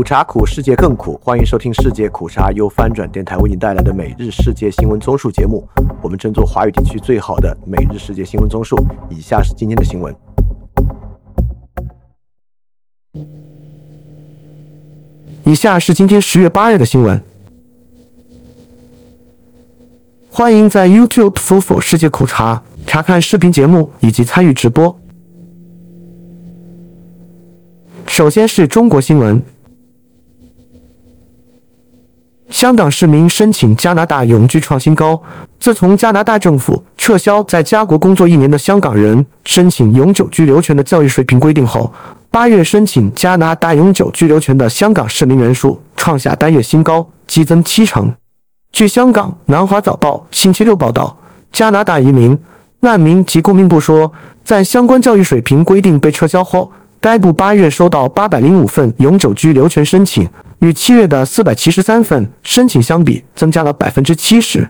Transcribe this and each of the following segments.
苦茶苦，世界更苦。欢迎收听世界苦茶由翻转电台为您带来的每日世界新闻综述节目。我们争做华语地区最好的每日世界新闻综述。以下是今天的新闻。以下是今天十月八日的新闻。欢迎在 YouTube 搜索“世界苦茶”，查看视频节目以及参与直播。首先是中国新闻：香港市民申请加拿大永居创新高。自从加拿大政府撤销在家国工作一年的香港人申请永久居留权的教育水平规定后，八月申请加拿大永久居留权的香港市民人数创下单月新高，激增七成。据香港《南华早报》星期六报道，加拿大移民、难民及公民部说，在相关教育水平规定被撤销后。该部八月收到八百零五份永久居留权申请，与七月的四百七十三份申请相比，增加了百分之七十。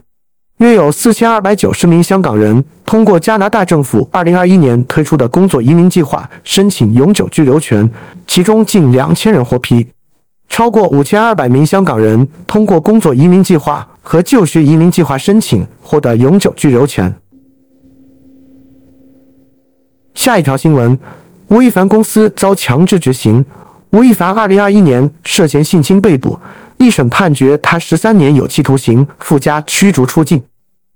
约有四千二百九十名香港人通过加拿大政府二零二一年推出的工作移民计划申请永久居留权，其中近两千人获批。超过五千二百名香港人通过工作移民计划和就学移民计划申请获得永久居留权。下一条新闻。吴亦凡公司遭强制执行。吴亦凡二零二一年涉嫌性侵被捕，一审判决他十三年有期徒刑，附加驱逐出境。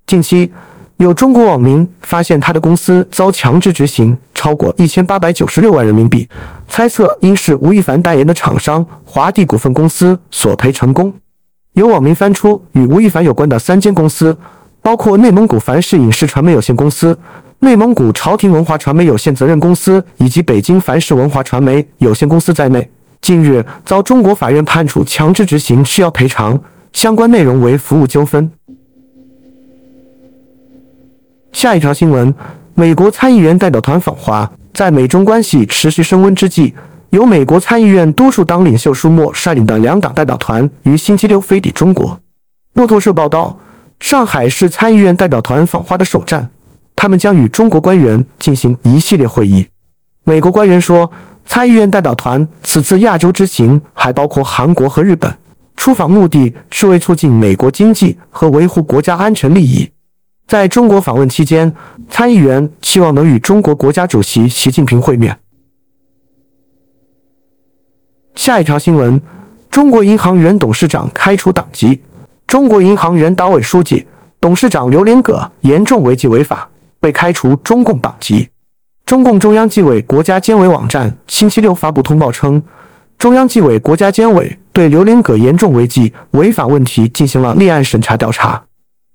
近期，有中国网民发现他的公司遭强制执行超过一千八百九十六万人民币，猜测应是吴亦凡代言的厂商华帝股份公司索赔成功。有网民翻出与吴亦凡有关的三间公司，包括内蒙古凡视影视传媒有限公司。内蒙古朝廷文化传媒有限责任公司以及北京凡视文化传媒有限公司在内，近日遭中国法院判处强制执行，需要赔偿。相关内容为服务纠纷。下一条新闻：美国参议员代表团访华，在美中关系持续升温之际，由美国参议院多数党领袖舒默率领的两党代表团于星期六飞抵中国。路透社报道，上海市参议院代表团访华的首站。他们将与中国官员进行一系列会议。美国官员说，参议院代表团此次亚洲之行还包括韩国和日本，出访目的是为促进美国经济和维护国家安全利益。在中国访问期间，参议员期望能与中国国家主席习近平会面。下一条新闻：中国银行原董事长开除党籍，中国银行原党委书记、董事长刘连葛严重违纪违法。被开除中共党籍。中共中央纪委国家监委网站星期六发布通报称，中央纪委国家监委对刘连葛严重违纪违法问题进行了立案审查调查。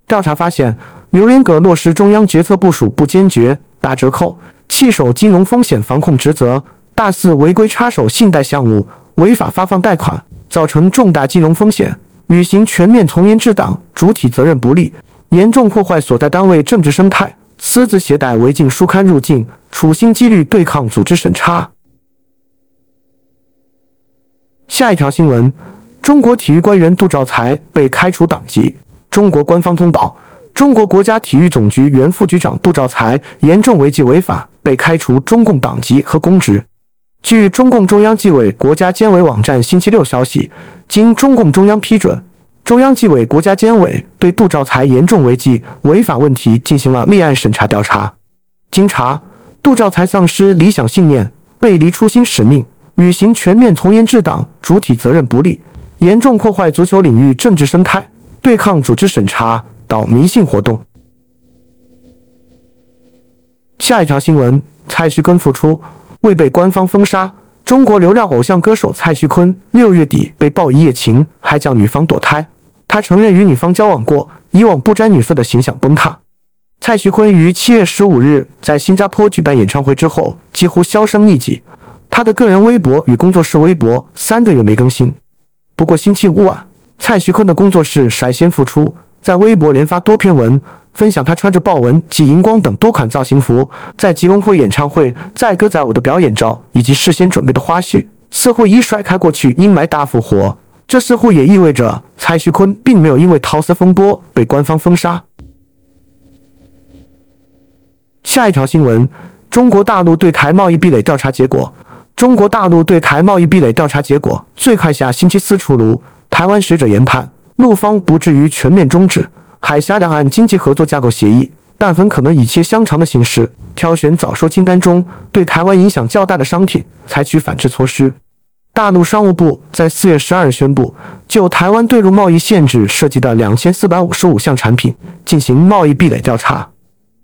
调查发现，刘连葛落实中央决策部署不坚决、打折扣、弃守金融风险防控职责，大肆违规插手信贷项目，违法发放贷款，造成重大金融风险，履行全面从严治党主体责任不力，严重破坏所在单位政治生态。私自携带违禁书刊入境，处心积虑对抗组织审查。下一条新闻：中国体育官员杜兆才被开除党籍。中国官方通报：中国国家体育总局原副局长杜兆才严重违纪违法，被开除中共党籍和公职。据中共中央纪委国家监委网站星期六消息，经中共中央批准。中央纪委国家监委对杜兆才严重违纪违法问题进行了立案审查调查。经查，杜兆才丧失理想信念，背离初心使命，履行全面从严治党主体责任不力，严重破坏足球领域政治生态，对抗组织审查，搞迷信活动。下一条新闻：蔡徐坤复出，未被官方封杀。中国流量偶像歌手蔡徐坤六月底被曝一夜情，还叫女方堕胎。他承认与女方交往过，以往不沾女色的形象崩塌。蔡徐坤于七月十五日在新加坡举办演唱会之后，几乎销声匿迹。他的个人微博与工作室微博三个月没更新。不过星期五晚，蔡徐坤的工作室率先复出，在微博连发多篇文，分享他穿着豹纹及荧光等多款造型服，在吉隆坡演唱会载歌载舞的表演照，以及事先准备的花絮，似乎已甩开过去阴霾大复活。这似乎也意味着蔡徐坤并没有因为桃色风波被官方封杀。下一条新闻：中国大陆对台贸易壁垒调查结果，中国大陆对台贸易壁垒调查结果最快下星期四出炉。台湾学者研判，陆方不至于全面终止海峡两岸经济合作架构协议，但很可能以切香肠的形式挑选早收清单中对台湾影响较大的商品，采取反制措施。大陆商务部在四月十二日宣布，就台湾对入贸易限制涉及的两千四百五十五项产品进行贸易壁垒调查，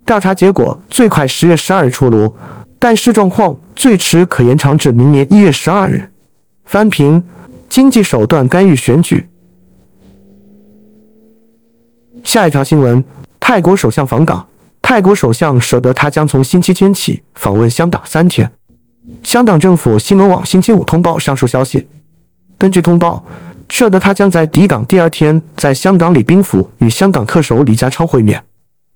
调查结果最快十月十二日出炉。但视状况最迟可延长至明年一月十二日。翻评经济手段干预选举。下一条新闻：泰国首相访港。泰国首相舍得他将从星期天起访问香港三天。香港政府新闻网星期五通报上述消息。根据通报，舍得他将在抵港第二天在香港礼宾府与香港特首李家超会面。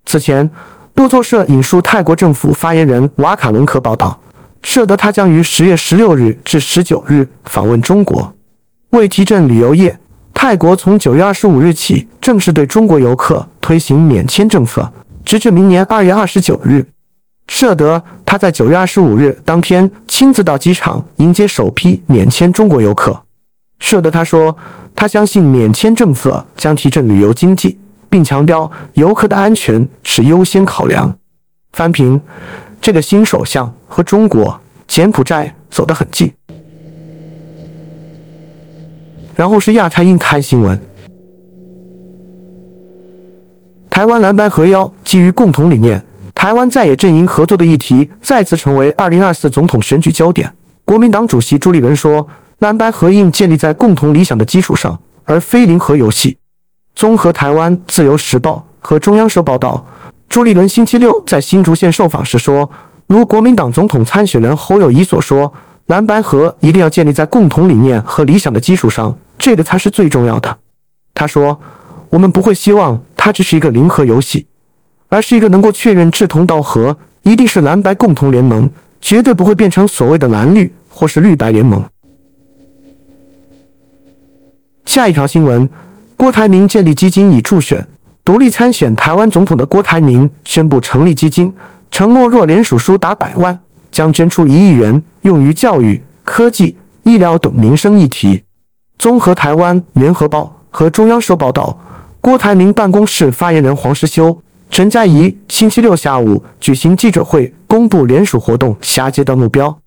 此前。路透社引述泰国政府发言人瓦卡伦科报道，舍得他将于十月十六日至十九日访问中国。为提振旅游业，泰国从九月二十五日起正式对中国游客推行免签政策，直至明年二月二十九日。舍得他在九月二十五日当天亲自到机场迎接首批免签中国游客。舍得他说，他相信免签政策将提振旅游经济。并强调游客的安全是优先考量。翻评，这个新首相和中国、柬埔寨走得很近。然后是亚太印太新闻。台湾蓝白合邀基于共同理念，台湾在野阵营合作的议题再次成为二零二四总统选举焦点。国民党主席朱立伦说：“蓝白合印建立在共同理想的基础上，而非零和游戏。”综合台湾自由时报和中央社报道，朱立伦星期六在新竹县受访时说：“如国民党总统参选人侯友谊所说，蓝白合一定要建立在共同理念和理想的基础上，这个才是最重要的。”他说：“我们不会希望它只是一个零和游戏，而是一个能够确认志同道合，一定是蓝白共同联盟，绝对不会变成所谓的蓝绿或是绿白联盟。”下一条新闻。郭台铭建立基金已助选，独立参选台湾总统的郭台铭宣布成立基金，承诺若联署书达百万，将捐出一亿元用于教育、科技、医疗等民生议题。综合台湾联合报和中央社报道，郭台铭办公室发言人黄世修、陈嘉怡星期六下午举行记者会，公布联署活动下阶段目标。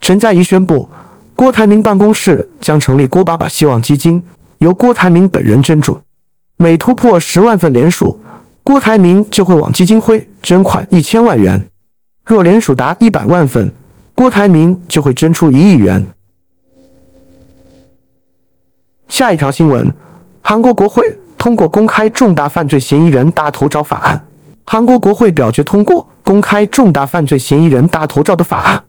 陈嘉怡宣布，郭台铭办公室将成立郭爸爸希望基金。由郭台铭本人捐助，每突破十万份联署，郭台铭就会往基金会捐款一千万元；若联署达一百万份，郭台铭就会捐出一亿元。下一条新闻：韩国国会通过公开重大犯罪嫌疑人大头照法案。韩国国会表决通过公开重大犯罪嫌疑人大头照的法案。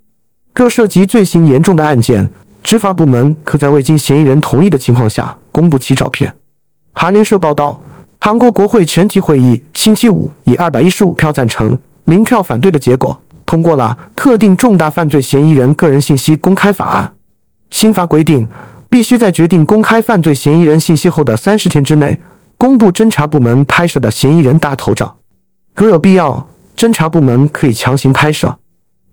若涉及罪行严重的案件，执法部门可在未经嫌疑人同意的情况下。公布其照片。韩联社报道，韩国国会全体会议星期五以二百一十五票赞成、零票反对的结果，通过了特定重大犯罪嫌疑人个人信息公开法案。新法规定，必须在决定公开犯罪嫌疑人信息后的三十天之内，公布侦查部门拍摄的嫌疑人大头照。如有必要，侦查部门可以强行拍摄。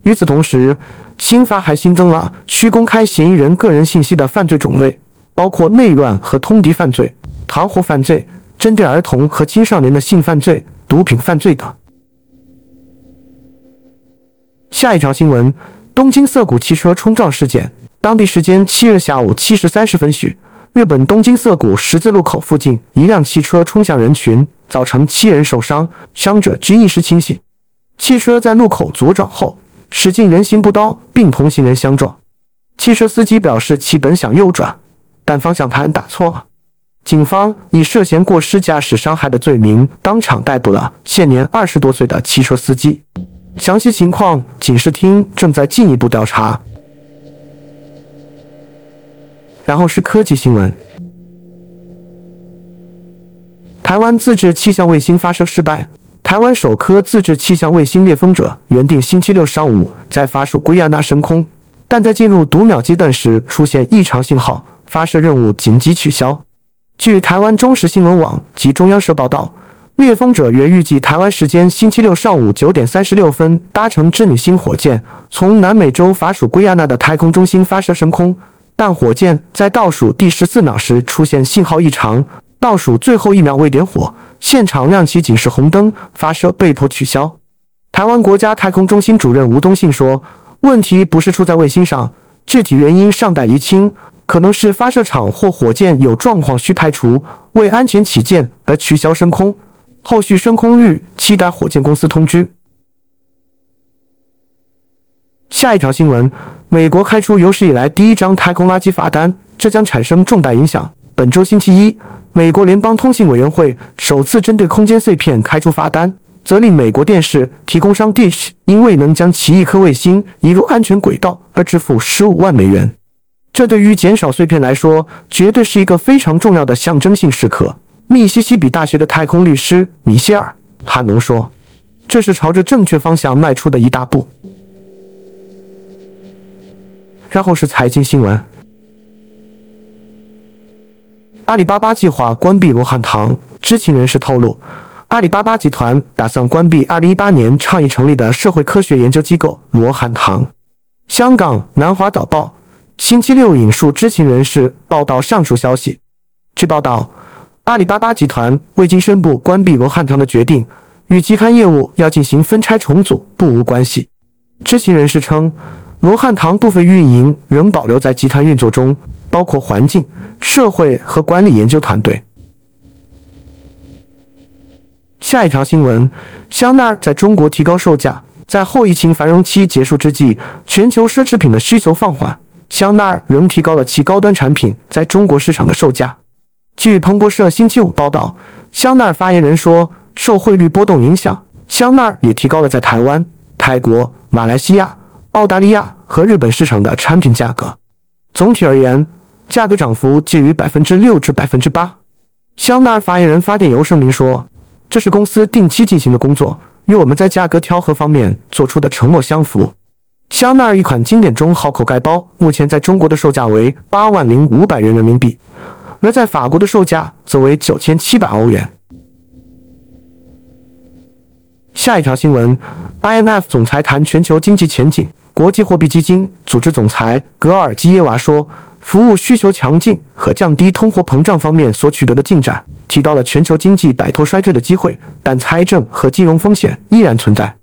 与此同时，新法还新增了需公开嫌疑人个人信息的犯罪种类。包括内乱和通敌犯罪、团伙犯罪、针对儿童和青少年的性犯罪、毒品犯罪等。下一条新闻：东京涩谷汽车冲撞事件。当地时间七日下午七时三十分许，日本东京涩谷十字路口附近，一辆汽车冲向人群，造成七人受伤，伤者均意识清醒。汽车在路口左转后，驶进人行步道，并同行人相撞。汽车司机表示，其本想右转。但方向盘打错了，警方以涉嫌过失驾驶伤害的罪名当场逮捕了现年二十多岁的汽车司机。详细情况，警视厅正在进一步调查。然后是科技新闻：台湾自制气象卫星发射失败。台湾首颗自制气象卫星“猎风者”原定星期六上午在法属圭亚那升空，但在进入读秒阶段时出现异常信号。发射任务紧急取消。据台湾中时新闻网及中央社报道，猎风者原预计台湾时间星期六上午九点三十六分搭乘织女星火箭从南美洲法属圭亚那的太空中心发射升空，但火箭在倒数第十四秒时出现信号异常，倒数最后一秒未点火，现场亮起警示红灯，发射被迫取消。台湾国家太空中心主任吴东信说：“问题不是出在卫星上，具体原因尚待厘清。”可能是发射场或火箭有状况需排除，为安全起见而取消升空。后续升空日，期待火箭公司通知。下一条新闻：美国开出有史以来第一张太空垃圾罚单，这将产生重大影响。本周星期一，美国联邦通信委员会首次针对空间碎片开出罚单，责令美国电视提供商 Dish 因未能将其一颗卫星移入安全轨道而支付十五万美元。这对于减少碎片来说，绝对是一个非常重要的象征性时刻。密西西比大学的太空律师米歇尔·哈农说：“这是朝着正确方向迈出的一大步。”然后是财经新闻：阿里巴巴计划关闭罗汉堂。知情人士透露，阿里巴巴集团打算关闭2018年倡议成立的社会科学研究机构罗汉堂。香港南华早报。星期六引述知情人士报道上述消息。据报道，阿里巴巴集团未经宣布关闭罗汉堂的决定，与集团业务要进行分拆重组不无关系。知情人士称，罗汉堂部分运营仍保留在集团运作中，包括环境、社会和管理研究团队。下一条新闻：香奈儿在中国提高售价。在后疫情繁荣期结束之际，全球奢侈品的需求放缓。香奈儿仍提高了其高端产品在中国市场的售价。据彭博社星期五报道，香奈儿发言人说，受汇率波动影响，香奈儿也提高了在台湾、泰国、马来西亚、澳大利亚和日本市场的产品价格。总体而言，价格涨幅介于百分之六至百分之八。香奈儿发言人发电邮声明说，这是公司定期进行的工作，与我们在价格调和方面做出的承诺相符。香奈儿一款经典中号口盖包，目前在中国的售价为八万零五百元人民币，而在法国的售价则为九千七百欧元。下一条新闻：IMF 总裁谈全球经济前景。国际货币基金组织总裁格尔基耶娃说，服务需求强劲和降低通货膨胀方面所取得的进展，提到了全球经济摆脱衰退的机会，但财政和金融风险依然存在。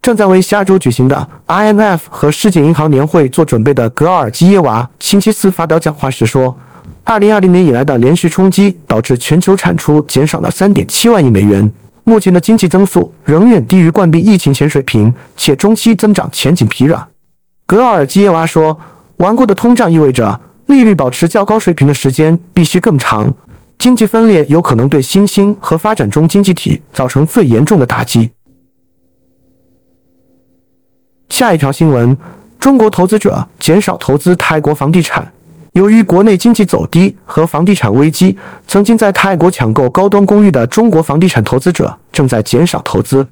正在为下周举行的 IMF 和世界银行年会做准备的格尔基耶娃星期四发表讲话时说：“2020 年以来的连续冲击导致全球产出减少了3.7万亿美元。目前的经济增速仍远低于冠病疫情前水平，且中期增长前景疲软。”格尔基耶娃说：“顽固的通胀意味着利率保持较高水平的时间必须更长，经济分裂有可能对新兴和发展中经济体造成最严重的打击。”下一条新闻：中国投资者减少投资泰国房地产。由于国内经济走低和房地产危机，曾经在泰国抢购高端公寓的中国房地产投资者正在减少投资。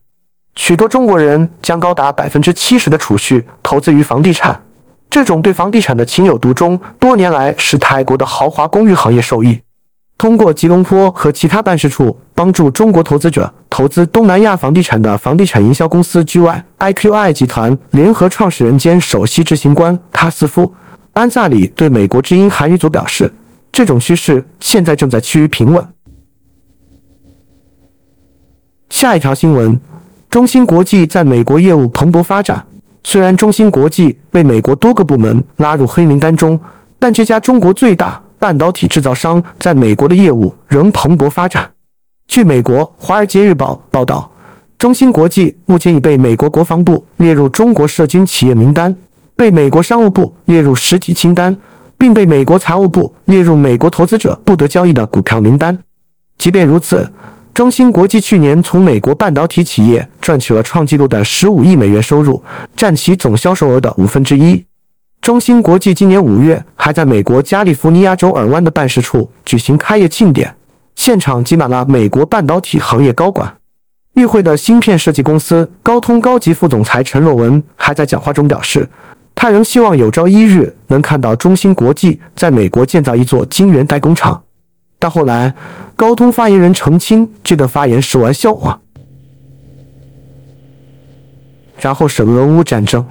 许多中国人将高达百分之七十的储蓄投资于房地产。这种对房地产的情有独钟，多年来使泰国的豪华公寓行业受益。通过吉隆坡和其他办事处帮助中国投资者投资东南亚房地产的房地产营销公司 GYIQI 集团联合创始人兼首席执行官卡斯夫·安萨里对美国之音韩语组表示：“这种趋势现在正在趋于平稳。”下一条新闻：中芯国际在美国业务蓬勃发展。虽然中芯国际被美国多个部门拉入黑名单中，但这家中国最大。半导体制造商在美国的业务仍蓬勃发展。据美国《华尔街日报》报道，中芯国际目前已被美国国防部列入中国涉军企业名单，被美国商务部列入实体清单，并被美国财务部列入美国投资者不得交易的股票名单。即便如此，中芯国际去年从美国半导体企业赚取了创纪录的十五亿美元收入，占其总销售额的五分之一。中芯国际今年五月还在美国加利福尼亚州尔湾的办事处举行开业庆典，现场挤满了美国半导体行业高管。与会的芯片设计公司高通高级副总裁陈若文还在讲话中表示，他仍希望有朝一日能看到中芯国际在美国建造一座晶圆代工厂。到后来高通发言人澄清，这段发言是玩笑话。然后是俄乌战争，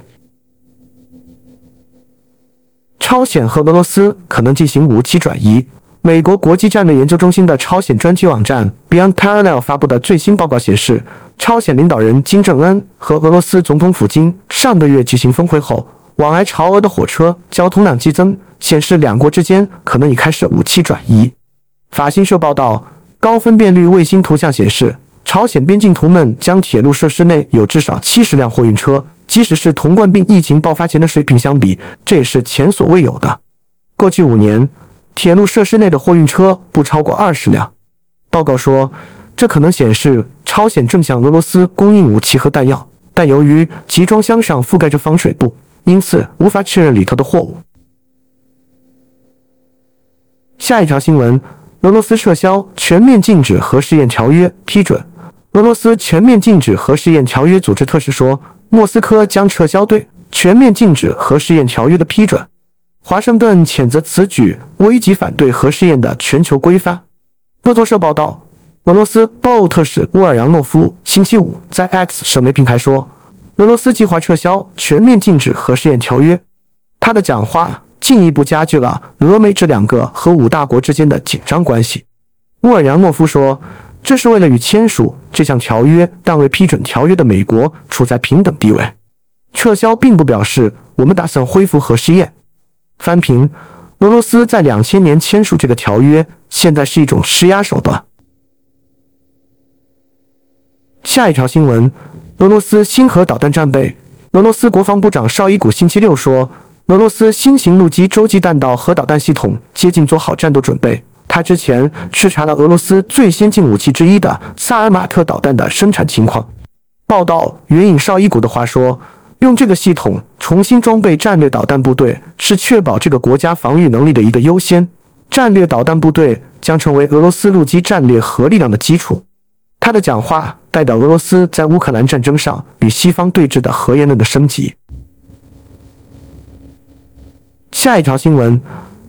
朝鲜和俄罗斯可能进行武器转移。美国国际战略研究中心的朝鲜专区网站 Beyond Parallel 发布的最新报告显示，朝鲜领导人金正恩和俄罗斯总统普京上个月举行峰会后，往来朝俄的火车交通量激增，显示两国之间可能已开始武器转移。法新社报道，高分辨率卫星图像显示。朝鲜边境图们将铁路设施内有至少七十辆货运车，即使是同冠病疫情爆发前的水平相比，这也是前所未有的。过去五年，铁路设施内的货运车不超过二十辆。报告说，这可能显示朝鲜正向俄罗斯供应武器和弹药，但由于集装箱上覆盖着防水布，因此无法确认里头的货物。下一条新闻：俄罗斯撤销全面禁止核试验条约，批准。俄罗斯全面禁止核试验条约组织特使说，莫斯科将撤销对全面禁止核试验条约的批准。华盛顿谴责此举危及反对核试验的全球规范。路透社报道，俄罗斯报特使乌尔扬诺夫星期五在 X 社媒平台说，俄罗斯计划撤销全面禁止核试验条约。他的讲话进一步加剧了俄美这两个核武大国之间的紧张关系。乌尔扬诺夫说。这是为了与签署这项条约但未批准条约的美国处在平等地位。撤销并不表示我们打算恢复核试验。翻评：俄罗斯在两千年签署这个条约，现在是一种施压手段。下一条新闻：俄罗斯新核导弹战备。俄罗斯国防部长绍伊古星期六说，俄罗斯新型陆基洲际弹道核导弹系统接近做好战斗准备。他之前视察了俄罗斯最先进武器之一的萨尔马特导弹的生产情况。报道援引绍伊古的话说：“用这个系统重新装备战略导弹部队，是确保这个国家防御能力的一个优先。战略导弹部队将成为俄罗斯陆基战略核力量的基础。”他的讲话代表俄罗斯在乌克兰战争上与西方对峙的核言论的升级。下一条新闻。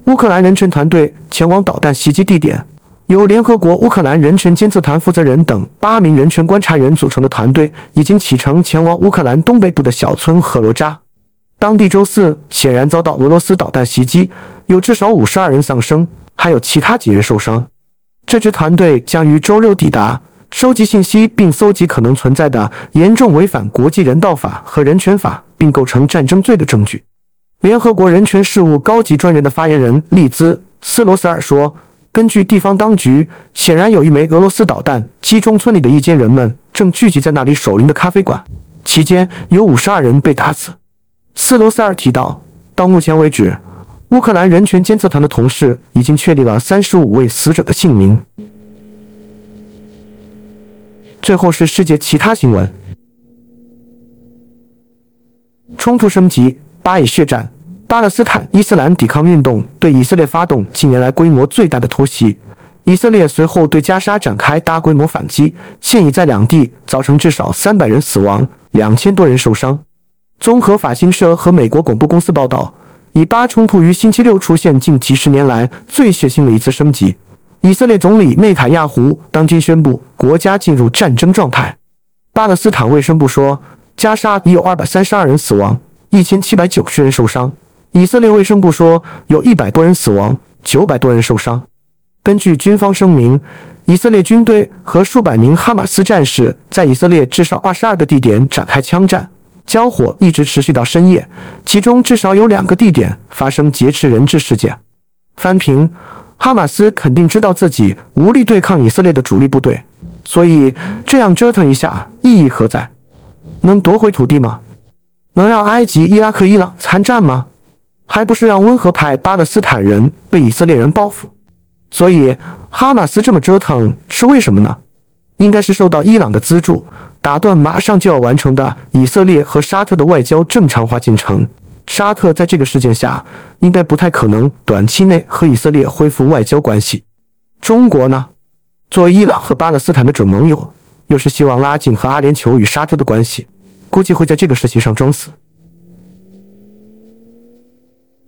乌克兰人权团队前往导弹袭击地点，由联合国乌克兰人权监测团负责人等八名人权观察员组成的团队已经启程前往乌克兰东北部的小村赫罗扎。当地周四显然遭到俄罗斯导弹袭击，有至少五十二人丧生，还有其他几人受伤。这支团队将于周六抵达，收集信息并搜集可能存在的严重违反国际人道法和人权法并构成战争罪的证据。联合国人权事务高级专员的发言人利兹·斯罗斯尔说：“根据地方当局，显然有一枚俄罗斯导弹击中村里的一间人们正聚集在那里守灵的咖啡馆，期间有五十二人被打死。”斯罗斯尔提到，到目前为止，乌克兰人权监测团的同事已经确立了三十五位死者的姓名。最后是世界其他新闻：冲突升级。巴以血战，巴勒斯坦伊斯兰抵抗运动对以色列发动近年来规模最大的突袭。以色列随后对加沙展开大规模反击，现已在两地造成至少三百人死亡，两千多人受伤。综合法新社和美国广播公司报道，以巴冲突于星期六出现近几十年来最血腥的一次升级。以色列总理内塔亚胡当今宣布国家进入战争状态。巴勒斯坦卫生部说，加沙已有二百三十二人死亡。一千七百九十人受伤。以色列卫生部说，有一百多人死亡，九百多人受伤。根据军方声明，以色列军队和数百名哈马斯战士在以色列至少二十二个地点展开枪战，交火一直持续到深夜，其中至少有两个地点发生劫持人质事件。翻评：哈马斯肯定知道自己无力对抗以色列的主力部队，所以这样折腾一下意义何在？能夺回土地吗？能让埃及、伊拉克、伊朗参战吗？还不是让温和派巴勒斯坦人被以色列人报复？所以哈马斯这么折腾是为什么呢？应该是受到伊朗的资助，打断马上就要完成的以色列和沙特的外交正常化进程。沙特在这个事件下，应该不太可能短期内和以色列恢复外交关系。中国呢？作为伊朗和巴勒斯坦的准盟友，又是希望拉近和阿联酋与沙特的关系。估计会在这个事情上装死。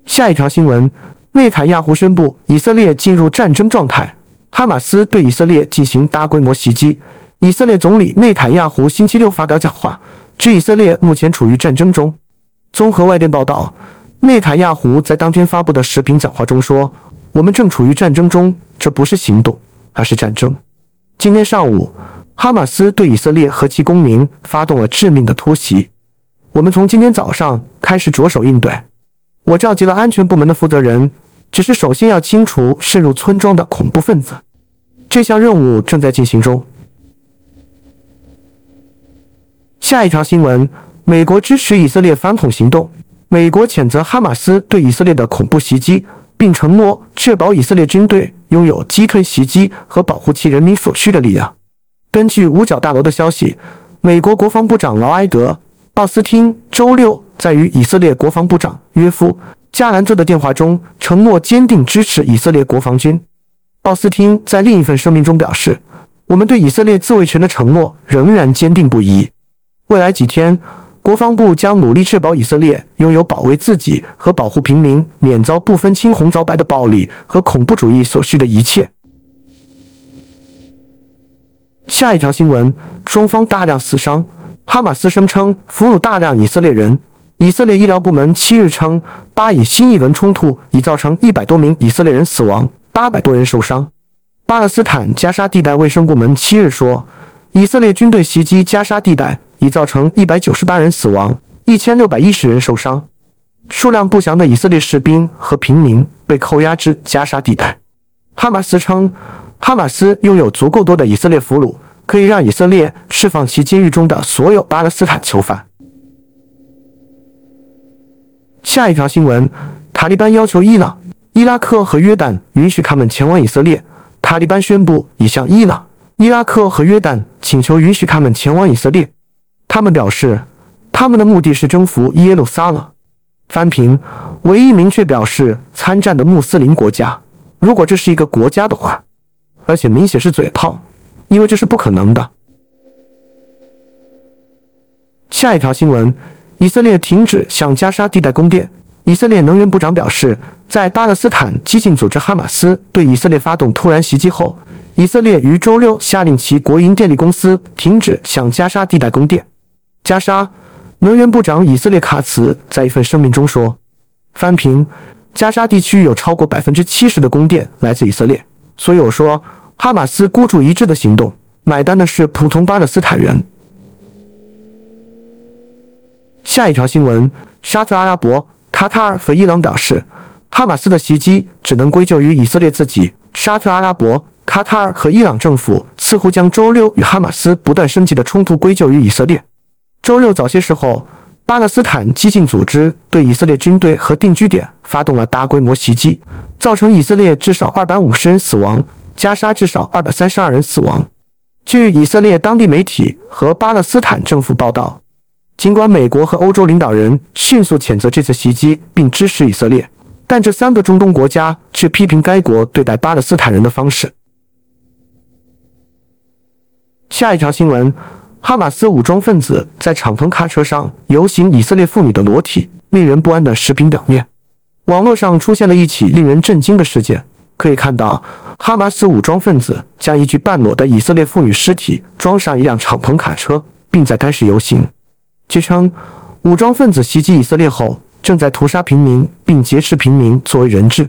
下一条新闻：内塔亚胡宣布以色列进入战争状态。哈马斯对以色列进行大规模袭击。以色列总理内塔亚胡星期六发表讲话，指以色列目前处于战争中。综合外电报道，内塔亚胡在当天发布的视频讲话中说：“我们正处于战争中，这不是行动，而是战争。”今天上午，哈马斯对以色列和其公民发动了致命的突袭。我们从今天早上开始着手应对。我召集了安全部门的负责人，只是首先要清除渗入村庄的恐怖分子。这项任务正在进行中。下一条新闻：美国支持以色列反恐行动。美国谴责哈马斯对以色列的恐怖袭击，并承诺确保以色列军队拥有击退袭击和保护其人民所需的力量。根据五角大楼的消息，美国国防部长劳埃德·奥斯汀周六在与以色列国防部长约夫·加兰特的电话中承诺坚定支持以色列国防军。奥斯汀在另一份声明中表示：“我们对以色列自卫权的承诺仍然坚定不移。”未来几天，国防部将努力确保以色列拥有保卫自己和保护平民免遭不分青红皂白的暴力和恐怖主义所需的一切。下一条新闻：双方大量死伤，哈马斯声称俘虏大量以色列人。以色列医疗部门七日称，巴以新一轮冲突已造成一百多名以色列人死亡，八百多人受伤。巴勒斯坦加沙地带卫生部门七日说，以色列军队袭击加沙地带。已造成一百九十八人死亡，一千六百一十人受伤，数量不详的以色列士兵和平民被扣押至加沙地带。哈马斯称，哈马斯拥有足够多的以色列俘虏，可以让以色列释放其监狱中的所有巴勒斯坦囚犯。下一条新闻：塔利班要求伊朗、伊拉克和约旦允许他们前往以色列。塔利班宣布已向伊朗、伊拉克和约旦请求允许他们前往以色列。他们表示，他们的目的是征服耶路撒冷。翻评：唯一明确表示参战的穆斯林国家，如果这是一个国家的话，而且明显是嘴炮，因为这是不可能的。下一条新闻：以色列停止向加沙地带供电。以色列能源部长表示，在巴勒斯坦激进组织哈马斯对以色列发动突然袭击后，以色列于周六下令其国营电力公司停止向加沙地带供电。加沙能源部长以色列卡茨在一份声明中说：“翻评，加沙地区有超过百分之七十的供电来自以色列，所以我说，哈马斯孤注一掷的行动，买单的是普通巴勒斯坦人。”下一条新闻：沙特阿拉伯、卡塔尔和伊朗表示，哈马斯的袭击只能归咎于以色列自己。沙特阿拉伯、卡塔尔和伊朗政府似乎将周六与哈马斯不断升级的冲突归咎于以色列。周六早些时候，巴勒斯坦激进组织对以色列军队和定居点发动了大规模袭击，造成以色列至少二百五十人死亡，加沙至少二百三十二人死亡。据以色列当地媒体和巴勒斯坦政府报道，尽管美国和欧洲领导人迅速谴责这次袭击并支持以色列，但这三个中东国家却批评该国对待巴勒斯坦人的方式。下一条新闻。哈马斯武装分子在敞篷卡车上游行以色列妇女的裸体，令人不安的视频表面。网络上出现了一起令人震惊的事件，可以看到哈马斯武装分子将一具半裸的以色列妇女尸体装上一辆敞篷卡车，并在该市游行。据称，武装分子袭击以色列后，正在屠杀平民并劫持平民作为人质。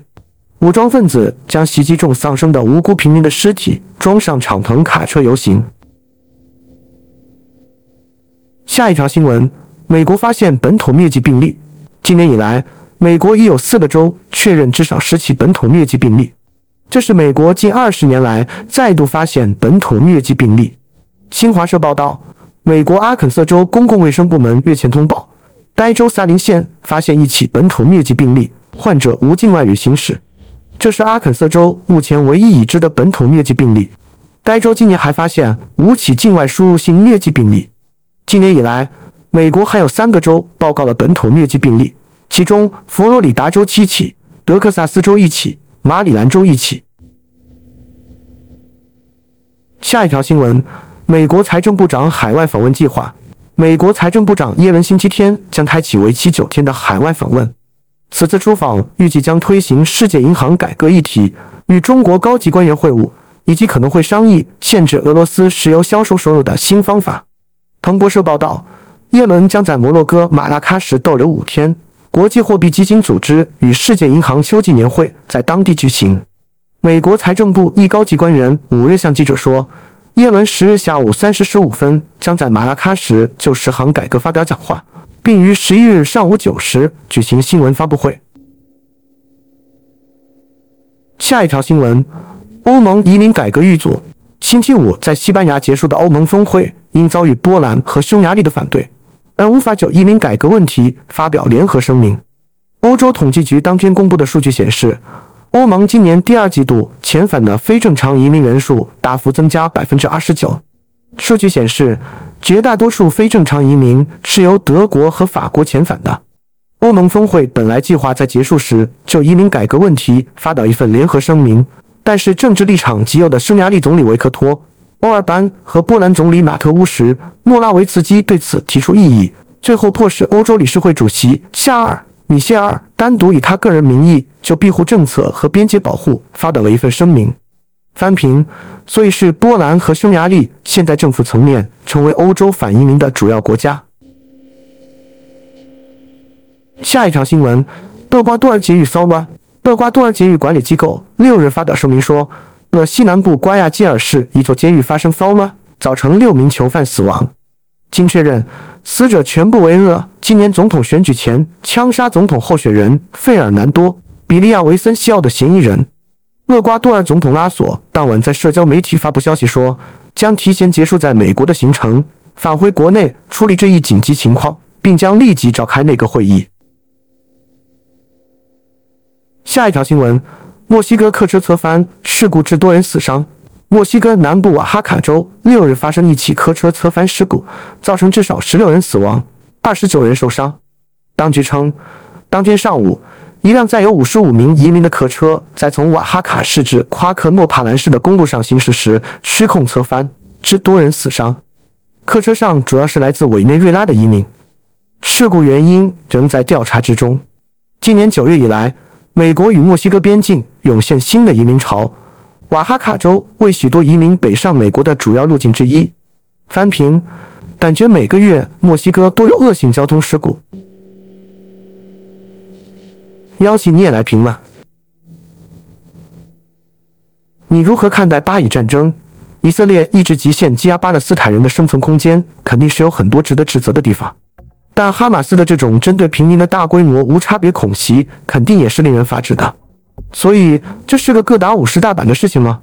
武装分子将袭击中丧生的无辜平民的尸体装上敞篷卡车游行。下一条新闻：美国发现本土疟疾病例。今年以来，美国已有四个州确认至少十起本土疟疾病例，这是美国近二十年来再度发现本土疟疾病例。新华社报道，美国阿肯色州公共卫生部门日前通报，该州萨林县发现一起本土疟疾病例，患者无境外旅行史。这是阿肯色州目前唯一已知的本土疟疾病例。该州今年还发现五起境外输入性疟疾病例。今年以来，美国还有三个州报告了本土疟疾病例，其中佛罗里达州七起，德克萨斯州一起，马里兰州一起。下一条新闻：美国财政部长海外访问计划。美国财政部长耶伦星期天将开启为期九天的海外访问。此次出访预计将推行世界银行改革议题，与中国高级官员会晤，以及可能会商议限制俄罗斯石油销售收入的新方法。彭博社报道，耶伦将在摩洛哥马拉喀什逗留五天。国际货币基金组织与世界银行秋季年会在当地举行。美国财政部一高级官员五日向记者说，耶伦十日下午三时十五分将在马拉喀什就十行改革发表讲话，并于十一日上午九时举行新闻发布会。下一条新闻：欧盟移民改革预组星期五在西班牙结束的欧盟峰会因遭遇波兰和匈牙利的反对。而无法就移民改革问题发表联合声明。欧洲统计局当天公布的数据显示，欧盟今年第二季度遣返的非正常移民人数大幅增加百分之二十九。数据显示，绝大多数非正常移民是由德国和法国遣返的。欧盟峰会本来计划在结束时就移民改革问题发表一份联合声明，但是政治立场极右的匈牙利总理维克托。欧尔班和波兰总理马特乌什、莫拉维茨基对此提出异议，最后迫使欧洲理事会主席夏尔·米歇尔单独以他个人名义就庇护政策和边界保护发表了一份声明。翻评，所以是波兰和匈牙利现在政府层面成为欧洲反移民的主要国家。下一条新闻：厄瓜多尔监狱骚乱。厄瓜多尔监狱管理机构六日发表声明说。厄西南部瓜亚基尔市一座监狱发生骚乱，造成六名囚犯死亡。经确认，死者全部为厄今年总统选举前枪杀总统候选人费尔南多·比利亚维森西奥的嫌疑人。厄瓜多尔总统拉索当晚在社交媒体发布消息说，将提前结束在美国的行程，返回国内处理这一紧急情况，并将立即召开内阁会议。下一条新闻。墨西哥客车侧翻事故致多人死伤。墨西哥南部瓦哈卡州六日发生一起客车侧翻事故，造成至少十六人死亡，二十九人受伤。当局称，当天上午，一辆载有五十五名移民的客车在从瓦哈卡市至夸克诺帕兰市的公路上行驶时失控侧翻，致多人死伤。客车上主要是来自委内瑞拉的移民。事故原因仍在调查之中。今年九月以来。美国与墨西哥边境涌现新的移民潮，瓦哈卡州为许多移民北上美国的主要路径之一。翻评，感觉每个月墨西哥都有恶性交通事故。邀请你也来评论，你如何看待巴以战争？以色列一直极限羁押巴勒斯坦人的生存空间，肯定是有很多值得指责的地方。但哈马斯的这种针对平民的大规模无差别恐袭，肯定也是令人发指的。所以，这是个各打五十大板的事情吗？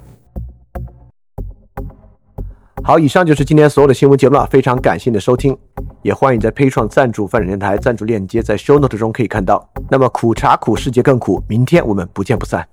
好，以上就是今天所有的新闻节目了。非常感谢你的收听，也欢迎在 P 创赞助范展电台赞助链接在 Show Note 中可以看到。那么苦茶苦，世界更苦，明天我们不见不散。